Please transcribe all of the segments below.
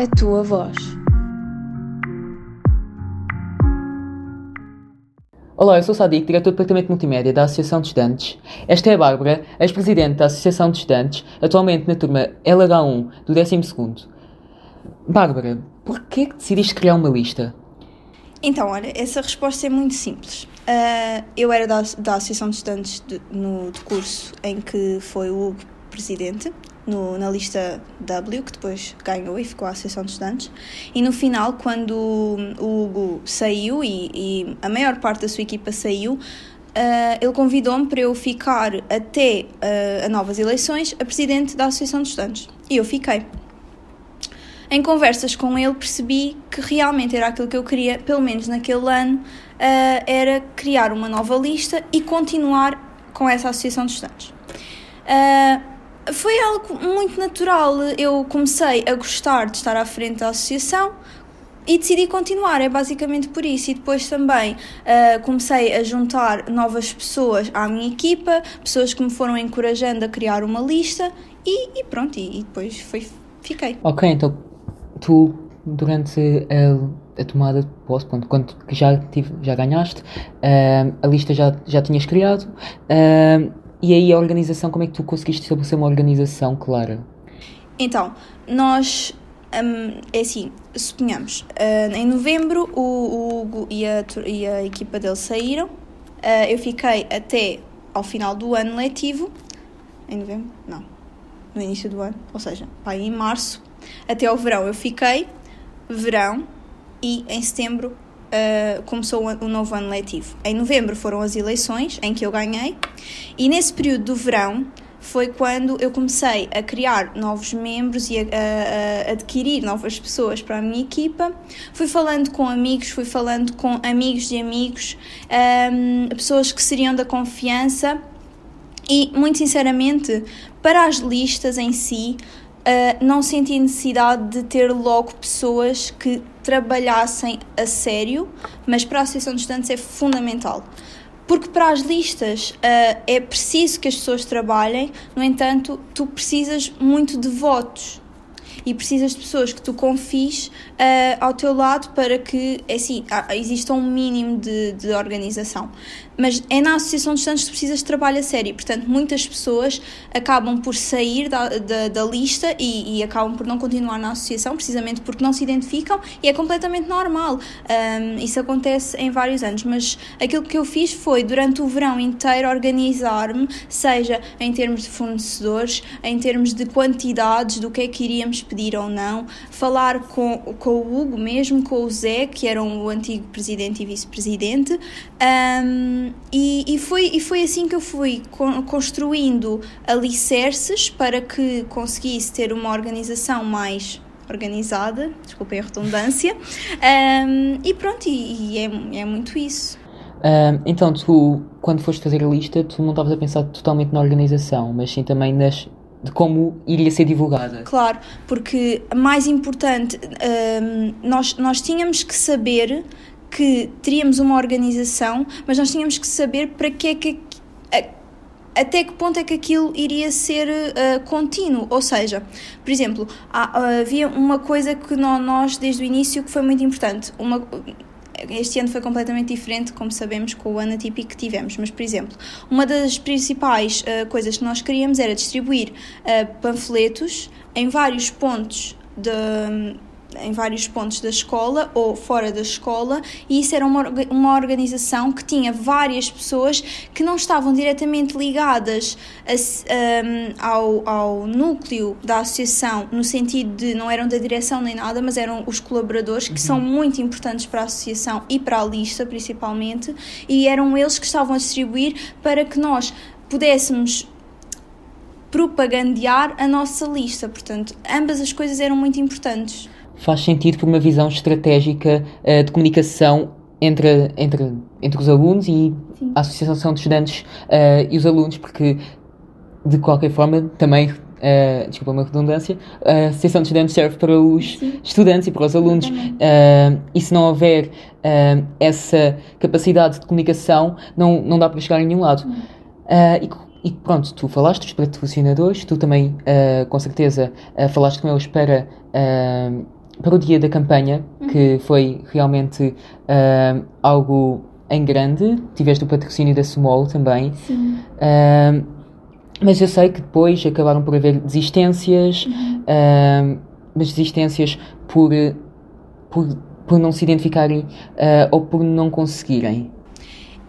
a tua voz. Olá, eu sou o Sadiq, diretor do Departamento de Multimédia da Associação de Estudantes. Esta é a Bárbara, ex-presidente da Associação de Estudantes, atualmente na turma LH1 do 12º. Bárbara, por que decidiste criar uma lista? Então, olha, essa resposta é muito simples. Uh, eu era da, da Associação de Estudantes de, no de curso em que foi o Hugo presidente, no, na lista W, que depois ganhou e ficou a Associação de Estudantes. E no final, quando o Hugo saiu e, e a maior parte da sua equipa saiu, Uh, ele convidou-me para eu ficar até uh, a novas eleições a presidente da Associação de Estudantes. E eu fiquei. Em conversas com ele percebi que realmente era aquilo que eu queria, pelo menos naquele ano, uh, era criar uma nova lista e continuar com essa Associação de Estudantes. Foi algo muito natural. Eu comecei a gostar de estar à frente da associação e decidi continuar. É basicamente por isso. E depois também uh, comecei a juntar novas pessoas à minha equipa, pessoas que me foram encorajando a criar uma lista e, e pronto. E, e, depois foi, fiquei. Ok, então tu durante a, a tomada de posse, quando, quando já, tive, já ganhaste, uh, a lista já, já tinhas criado. Uh, e aí a organização, como é que tu conseguiste estabelecer uma organização clara? Então, nós um, é assim, suponhamos, uh, em novembro o, Hugo e a, e a equipa dele saíram, uh, eu fiquei até ao final do ano letivo, em novembro? Não, no início do ano, ou seja, pá, em março, até ao verão eu fiquei, verão, e em setembro uh, começou o novo ano letivo. Em novembro foram as eleições, em que eu ganhei, e nesse período do verão foi quando eu comecei a criar novos membros e a, a, a, adquirir novas pessoas para a minha equipa. Fui falando com amigos, fui falando com amigos de amigos, um, ehm, pessoas que seriam da confiança. E, muito sinceramente, para as listas em si, uh, não senti necessidade de ter logo pessoas que trabalhassem a sério, mas para a Associação de Estudantes é fundamental. Porque para as listas uh, é preciso que as pessoas trabalhem, no entanto, tu precisas muito de votos e precisas de pessoas que tu confies uh, ao teu lado para que, é assim, exista um mínimo de, de organização. Mas é na Associação de Estudantes que precisas de trabalho a sério. Portanto, muitas pessoas acabam por sair da, da, da lista e, e, acabam por não continuar na associação, precisamente porque não se identificam e é completamente normal. Um, isso acontece em vários anos. Mas aquilo que eu fiz foi, durante o verão inteiro, organizar-me, seja em termos de fornecedores, em termos de quantidades, do que é que iríamos pedir ou não, falar com, com o Hugo mesmo, com o Zé, que eram o antigo presidente e vice-presidente. Um, e, e, foi, e foi assim que eu fui construindo alicerces para que conseguisse ter uma organização mais organizada, desculpem a redundância, um, e pronto, e, e é, é muito isso. Um, então, tu, quando foste fazer a lista, tu não estavas a pensar totalmente na organização, mas sim também nas, de como iria ser divulgada. Claro, porque mais importante, um, nós, nós tínhamos que saber que teríamos uma organização, mas nós tínhamos que saber para que é que até que ponto é que aquilo iria ser uh, contínuo, ou seja, por exemplo, há, havia uma coisa que nós desde o início que foi muito importante, uma, este ano foi completamente diferente, como sabemos, com o ano atípico que tivemos, mas, por exemplo, uma das principais uh, coisas que nós queríamos era distribuir uh, panfletos em vários pontos de em vários pontos da escola ou fora da escola, e isso era uma, uma organização que tinha várias pessoas que não estavam diretamente ligadas a, um, ao, ao núcleo da associação, no sentido de não eram da direção nem nada, mas eram os colaboradores que uhum. são muito importantes para a associação e para a lista principalmente, e eram eles que estavam a distribuir para que nós pudéssemos propagandear a nossa lista. Portanto, ambas as coisas eram muito importantes faz sentido por uma visão estratégica uh, de comunicação entre, entre, entre os alunos e Sim. a Associação de Estudantes uh, e os alunos, porque de qualquer forma também. Uh, desculpa uma redundância, a Associação de Estudantes serve para os Sim. estudantes e para os alunos. Uh, e se não houver uh, essa capacidade de comunicação, não, não dá para chegar a nenhum lado. E, e, pronto, tu falaste dos patrocinadores, tu também, com certeza, falaste com eles para para o dia da campanha, uhum. que foi realmente uh, algo em grande. Tiveste o patrocínio da Small também. Sim. Uh, mas eu sei que depois acabaram por haver desistências, uhum. uh, mas desistências por, por, por não se identificarem ou por não conseguirem.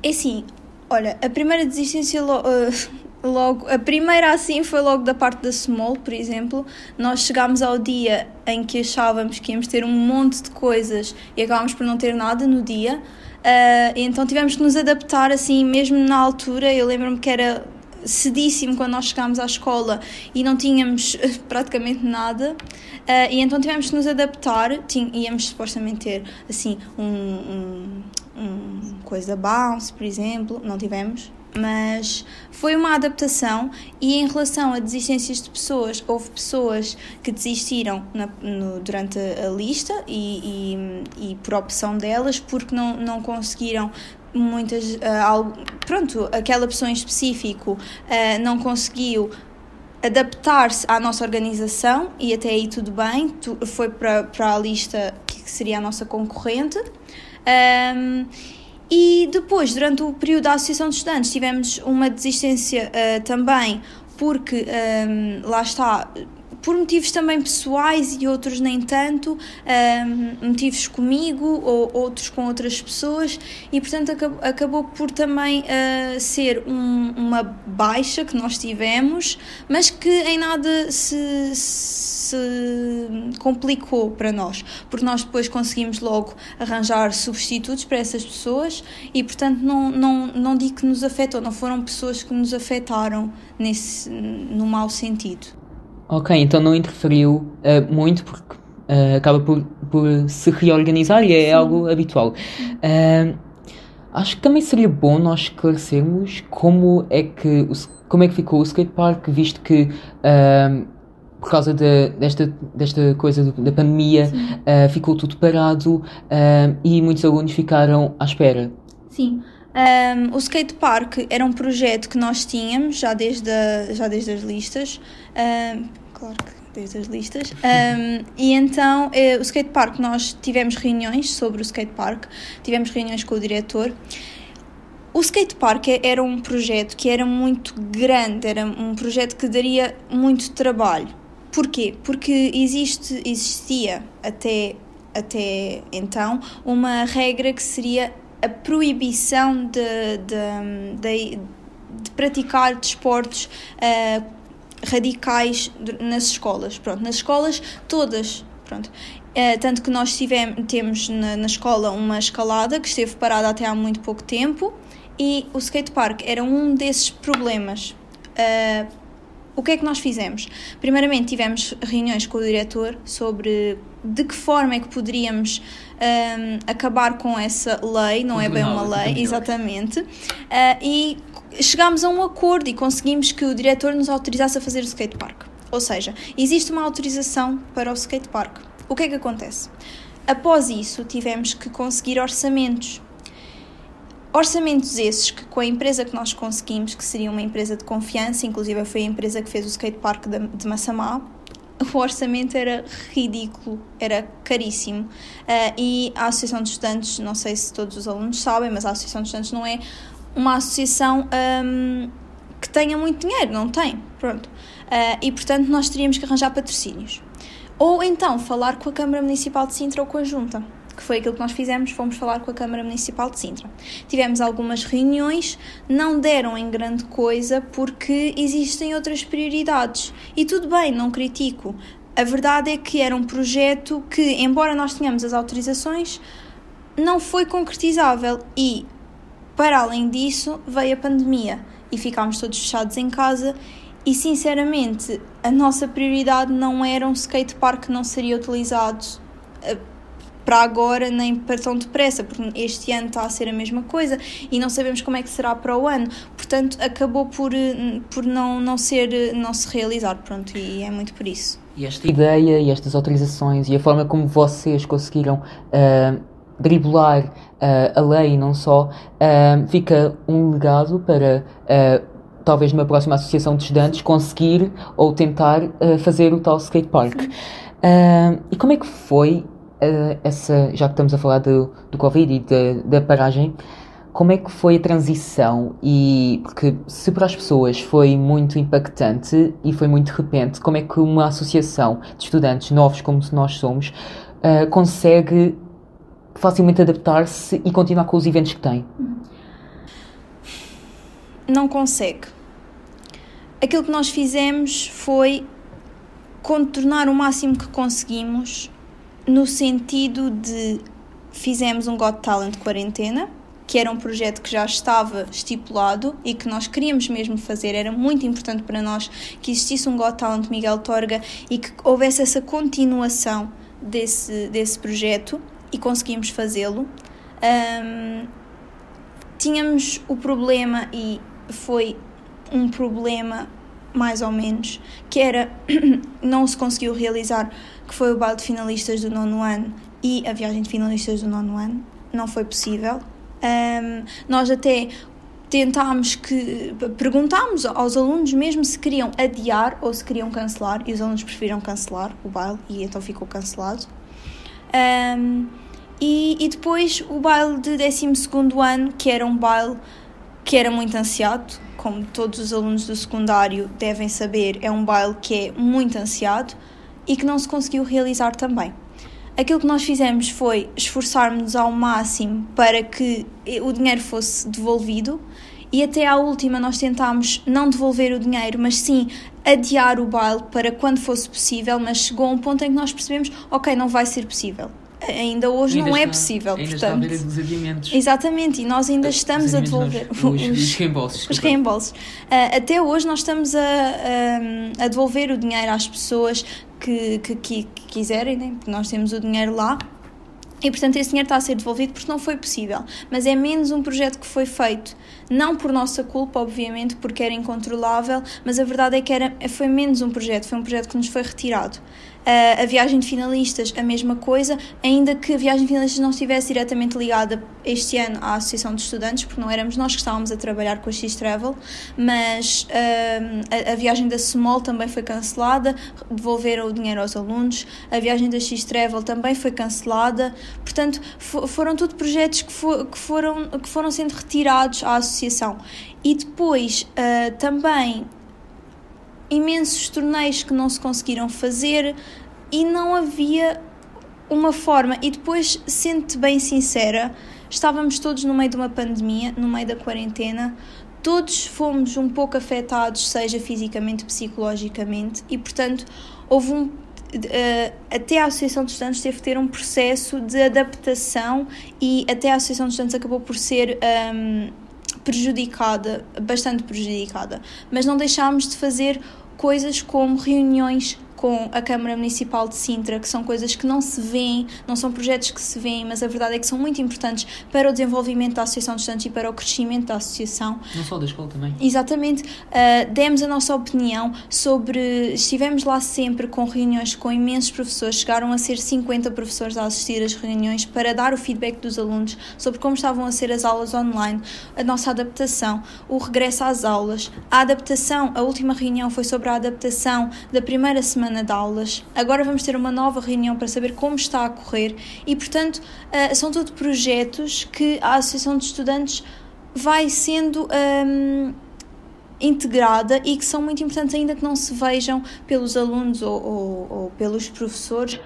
É assim, olha, a primeira desistência logo, a primeira assim foi logo da parte da Small, por exemplo. Nós chegámos ao dia em que achávamos que íamos ter um monte de coisas e acabámos por não ter nada no dia. Uh, então tivemos que nos adaptar assim, mesmo na altura. Eu lembro-me que era cedíssimo quando nós chegámos à escola e não tínhamos praticamente nada. Uh, e então tivemos que nos adaptar. Tínhamos, íamos supostamente ter assim um, um coisa bounce, por exemplo. Não tivemos mas foi uma adaptação e em relação a desistências de pessoas, houve pessoas que desistiram na, no, durante a, lista e, e, e, por opção delas porque não, não conseguiram muitas uh, algo, pronto, aquela pessoa em específico uh, não conseguiu adaptar-se à nossa organização e até aí tudo bem, tu, foi para, para a lista que seria a nossa concorrente um, e depois, durante o período da Associação de Estudantes, tivemos uma desistência uh, também, porque um, ehm, lá está, por motivos também pessoais e outros nem tanto, um, motivos comigo ou outros com outras pessoas, e portanto acabou, acabou por também uh, ser um, uma baixa que nós tivemos, mas que em nada se, se se complicou para nós, porque nós depois conseguimos logo arranjar substitutos para essas pessoas e, portanto, não, não, não digo que nos afetou, não foram pessoas que nos afetaram nesse, no mau sentido. Ok, então não interferiu uh, muito porque uh, acaba por, por se reorganizar e é Sim. algo habitual. Uh, acho que também seria bom nós esclarecermos como é que, como é que ficou o skatepark, visto que por causa de, desta, desta coisa da pandemia, uh, ficou tudo parado uh, e muitos alunos ficaram à espera. Sim. Um, o Skate Park era um projeto que nós tínhamos já desde, a, já desde as listas. Um, claro que desde as listas. Um, e então, eh, o Skate Park, nós tivemos reuniões sobre o Skate Park, tivemos reuniões com o diretor. O Skate Park era um projeto que era muito grande, era um projeto que daria muito trabalho. Porquê? Porque existe, existia até, até então uma regra que seria a proibição de, de, de, de praticar desportos uh, radicais nas escolas. Pronto, nas escolas todas. Pronto. Uh, tanto que nós tivemos, temos na, na escola uma escalada que esteve parada até há muito pouco tempo e o skatepark era um desses problemas. Uh, o que é que nós fizemos? Primeiramente, tivemos reuniões com o diretor sobre de que forma é que poderíamos um, acabar com essa lei, não é bem uma lei, exatamente, uh, e chegámos a um acordo e conseguimos que o diretor nos autorizasse a fazer o skatepark. Ou seja, existe uma autorização para o skatepark. O que é que acontece? Após isso, tivemos que conseguir orçamentos Orçamentos esses que com a empresa que nós conseguimos, que seria uma empresa de confiança, inclusive foi a empresa que fez o skatepark de, Massamá, o orçamento era ridículo, era caríssimo. Uh, e a Associação de Estudantes, não sei se todos os alunos sabem, mas a Associação de Estudantes não é uma associação um, que tenha muito dinheiro, não tem. Pronto. Uh, e portanto nós teríamos que arranjar patrocínios. Ou então falar com a Câmara Municipal de Sintra ou com a Junta que foi aquilo que nós fizemos, fomos falar com a Câmara Municipal de Sintra. Tivemos algumas reuniões, não deram em grande coisa porque existem outras prioridades. E tudo bem, não critico. A verdade é que era um projeto que, embora nós tenhamos as autorizações, não foi concretizável e, para além disso, veio a pandemia e ficámos todos fechados em casa e sinceramente a nossa prioridade não era um skatepark que não seria utilizado eh, para agora nem para tão depressa, porque este ano está a ser a mesma coisa e não sabemos como é que será para o ano. Portanto, acabou por, eh, por não, não, ser, eh, não se realizar, pronto, e é muito por isso. E esta ideia e estas autorizações e a forma como vocês conseguiram uh, driblar uh, a lei não só, uh, fica um legado para talvez numa próxima associação de estudantes conseguir ou tentar fazer o tal skatepark. Uh, e como é que foi uh, essa, já que estamos a falar do, do Covid e de, da paragem, como é que foi a transição? E porque se para as pessoas foi muito impactante e foi muito de repente, como é que uma associação de estudantes novos como nós somos uh, consegue facilmente adaptar-se e continuar com os eventos que tem? Não consegue. Aquilo que nós fizemos foi contornar o máximo que conseguimos no sentido de fizemos um Got Talent quarentena que era um projeto que já estava estipulado e que nós queríamos mesmo fazer. Era muito importante para nós que existisse um Got Talent Miguel Torga e que houvesse essa continuação desse, desse projeto e conseguimos fazê-lo. Um, tínhamos o problema, e foi um problema mais ou menos, que era não se conseguiu realizar, que foi o baile de finalistas do nono ano e a viagem de finalistas do nono ano. Não foi possível. Um, nós até tentámos que perguntámos aos alunos mesmo se queriam adiar ou se queriam cancelar e os alunos preferiram cancelar o baile e então ficou cancelado. Um, e, e depois o baile de 12 ano, que era um baile que era muito ansiado, como todos os alunos do secundário devem saber, é um baile que é muito ansiado e que não se conseguiu realizar também. Aquilo que nós fizemos foi esforçarmos-nos ao máximo para que o dinheiro fosse devolvido e até à última nós tentámos não devolver o dinheiro, mas sim adiar o baile para quando fosse possível, mas chegou a um ponto em que nós percebemos, ok, não vai ser possível. Ainda hoje ainda não é está, é possível, ainda portanto. Está a os adiamentos. Exatamente, e nós ainda estamos a devolver os, os, os reembolsos. Os reembolsos. Uh, até hoje nós estamos a, a, a devolver o dinheiro às pessoas que, que, que, quiserem, né? porque nós temos o dinheiro lá. E portanto esse dinheiro está a ser devolvido porque não foi possível. Mas é menos um projeto que foi feito, não por nossa culpa, obviamente, porque era incontrolável, mas a verdade é que era, foi menos um projeto, foi um projeto que nos foi retirado. Uh, a viagem de finalistas, a mesma coisa, ainda que a viagem de finalistas não estivesse diretamente ligada este ano à Associação de Estudantes, porque não éramos nós que estávamos a trabalhar com a X-Travel, mas uh, a, a, viagem da Small também foi cancelada, devolveram o dinheiro aos alunos, a viagem da X-Travel também foi cancelada, portanto, foram tudo projetos que, que, foram, que foram sendo retirados à Associação. E depois uh, também imensos torneios que não se conseguiram fazer e não havia uma forma. E depois, sendo bem sincera, estávamos todos no meio de uma pandemia, no meio da quarentena, todos fomos um pouco afetados, seja fisicamente, psicologicamente, e portanto houve um. Uh, até a Associação de Estudantes teve que ter um processo de adaptação e até a Associação de Estudantes acabou por ser um, prejudicada, bastante prejudicada. Mas não deixámos de fazer coisas como reuniões com a Câmara Municipal de Sintra, que são coisas que não se veem, não são projetos que se veem, mas a verdade é que são muito importantes para o desenvolvimento da Associação de Estudantes e para o crescimento da Associação. Não só da escola também. Exatamente. Uh, demos a nossa opinião sobre. Estivemos lá sempre com reuniões com imensos professores, chegaram a ser 50 professores a assistir às reuniões para dar o feedback dos alunos sobre como estavam a ser as aulas online, a nossa adaptação, o regresso às aulas, a adaptação. A última reunião foi sobre a adaptação da primeira semana semana de aulas. Agora vamos ter uma nova reunião para saber como está a correr e, portanto, uh, são tudo projetos que a Associação de Estudantes vai sendo. Um, integrada e que são muito importantes ainda que não se vejam pelos alunos ou, ou, ou pelos professores.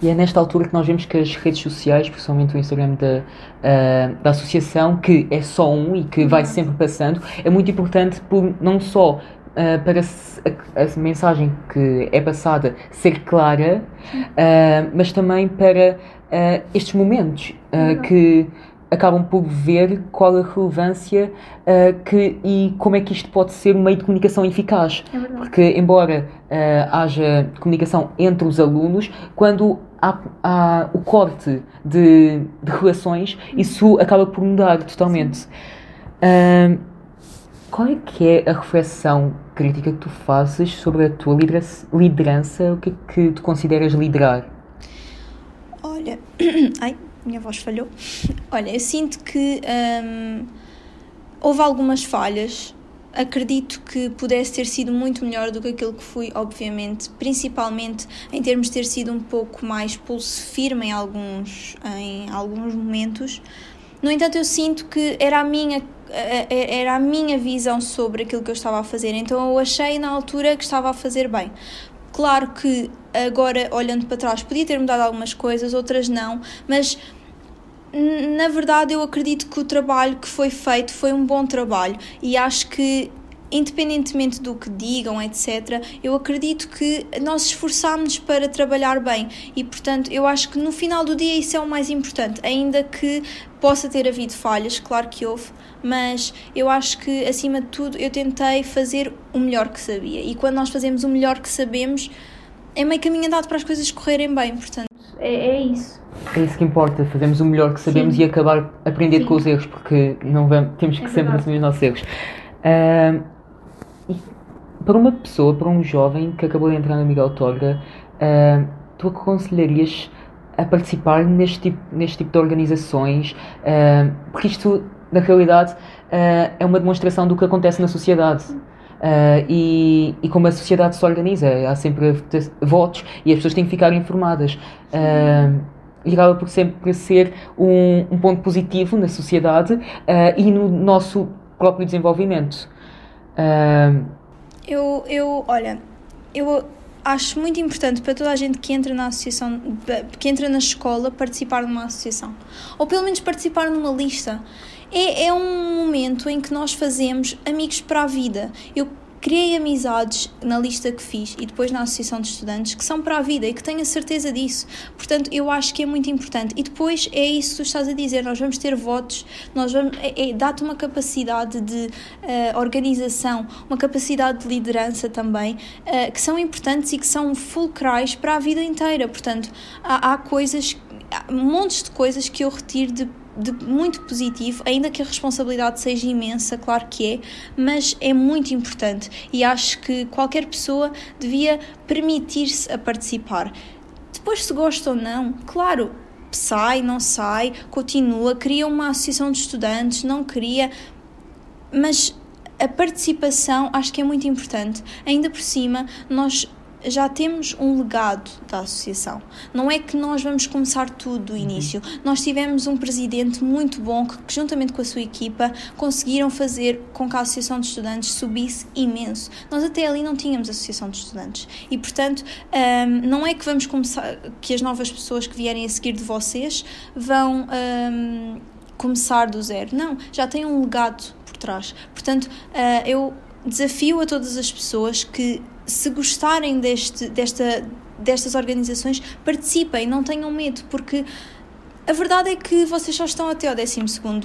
E é nesta altura que nós vemos que as redes sociais, principalmente o Instagram da, uh, da associação, que é só um e que vai uhum. sempre passando, é muito importante por não só uh, para a, a, mensagem que é passada ser clara, uh, mas também para uh, estes momentos que acabam por ver qual a relevância que, e como é que isto pode ser um meio de comunicação eficaz. É Porque, embora haja comunicação entre os alunos, quando há, há o corte de, de relações, isso acaba por mudar totalmente. Uh, qual é que é a reflexão crítica que tu fazes sobre a tua liderança? O que é que tu consideras liderar? Olha, ai, minha voz falhou. Olha, eu sinto que hum, houve algumas falhas acredito que pudesse ter sido muito melhor do que aquilo que fui, obviamente, principalmente em termos de ter sido um pouco mais pulso firme em alguns, em alguns momentos. No entanto, eu sinto que era a minha era a minha visão sobre aquilo que eu estava a fazer, então eu achei na altura que estava a fazer bem. Claro que agora, olhando para trás, podia ter mudado algumas coisas, outras não, mas na verdade eu acredito que o trabalho que foi feito foi um bom trabalho e acho que independentemente do que digam, etc., eu acredito que nós esforçámos para trabalhar bem e, portanto, eu acho que no final do dia isso é o mais importante, ainda que possa ter havido falhas, claro que houve, mas eu acho que, acima de tudo, eu tentei fazer o melhor que sabia e quando nós fazemos o melhor que sabemos, é meio caminho andado para as coisas correrem bem, portanto, é, é isso. É isso que importa, fazemos o melhor que sabemos Sim. e acabar a aprender Sim. com os erros, porque não vamos, temos que é sempre assumir os nossos erros. Uh, para uma pessoa, para um jovem que acabou de entrar na Miguel Torga, uh, tu aconselharias a participar neste tipo, neste tipo de organizações? Uh, porque isto, na realidade, é uma demonstração do que acontece na sociedade. Uh, e, e, como a sociedade se organiza, há sempre votos e as pessoas têm que ficar informadas. Uh, e acaba por sempre ser um, um ponto positivo na sociedade uh, e no nosso próprio desenvolvimento. Eu, eu, olha, eu acho muito importante para toda a gente que entra na associação, que entra na escola, participar de uma associação. Ou pelo menos participar numa lista. É, é um momento em que nós fazemos amigos para a vida. Eu criei amizades na lista que fiz e depois na associação de estudantes que são para a vida e que tenho a certeza disso. Portanto, eu acho que é muito importante. E depois é isso que tu estás a dizer: nós vamos ter votos, nós vamos. É, é, Dá-te uma capacidade de uh, organização, uma capacidade de liderança também, uh, que são importantes e que são fulcrais para a vida inteira. Portanto, há, há coisas, há montes de coisas que eu retiro de de muito positivo, ainda que a responsabilidade seja imensa, claro que é, mas é muito importante e acho que qualquer pessoa devia permitir-se a participar. Depois, se gosta ou não, claro, sai, não sai, continua, cria uma associação de estudantes, não cria, mas a participação acho que é muito importante. Ainda por cima, nós já temos um legado da associação. Não é que nós vamos começar tudo do uhum. início. Uhum. Nós tivemos um presidente muito bom que, juntamente com a sua equipa, conseguiram fazer com que a associação de estudantes subisse imenso. Nós até ali não tínhamos associação de estudantes e, portanto, um, não é que vamos começar, que as novas pessoas que vierem a seguir de vocês vão um, começar do zero. Não, já têm um legado por trás. Portanto, uh, eu desafio a todas as pessoas que se gostarem deste, desta, destas organizações, participem, não tenham medo, porque a verdade é que vocês só estão até ao 12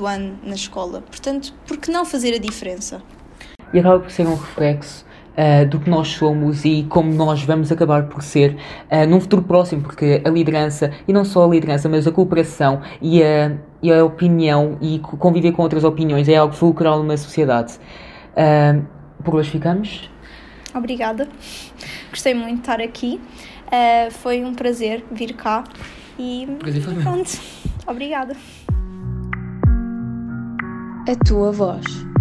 ano na escola, portanto, por que não fazer a diferença? E acaba por ser um reflexo uh, do que nós somos e como nós vamos acabar por ser uh, num futuro próximo, porque a liderança, e não só a liderança, mas a cooperação e a, e a opinião e conviver com outras opiniões é algo fulcral numa sociedade. Uh, por hoje ficamos. Obrigada. Gostei muito de estar aqui. Uh, foi um prazer vir cá. E pronto. Obrigada. A tua voz.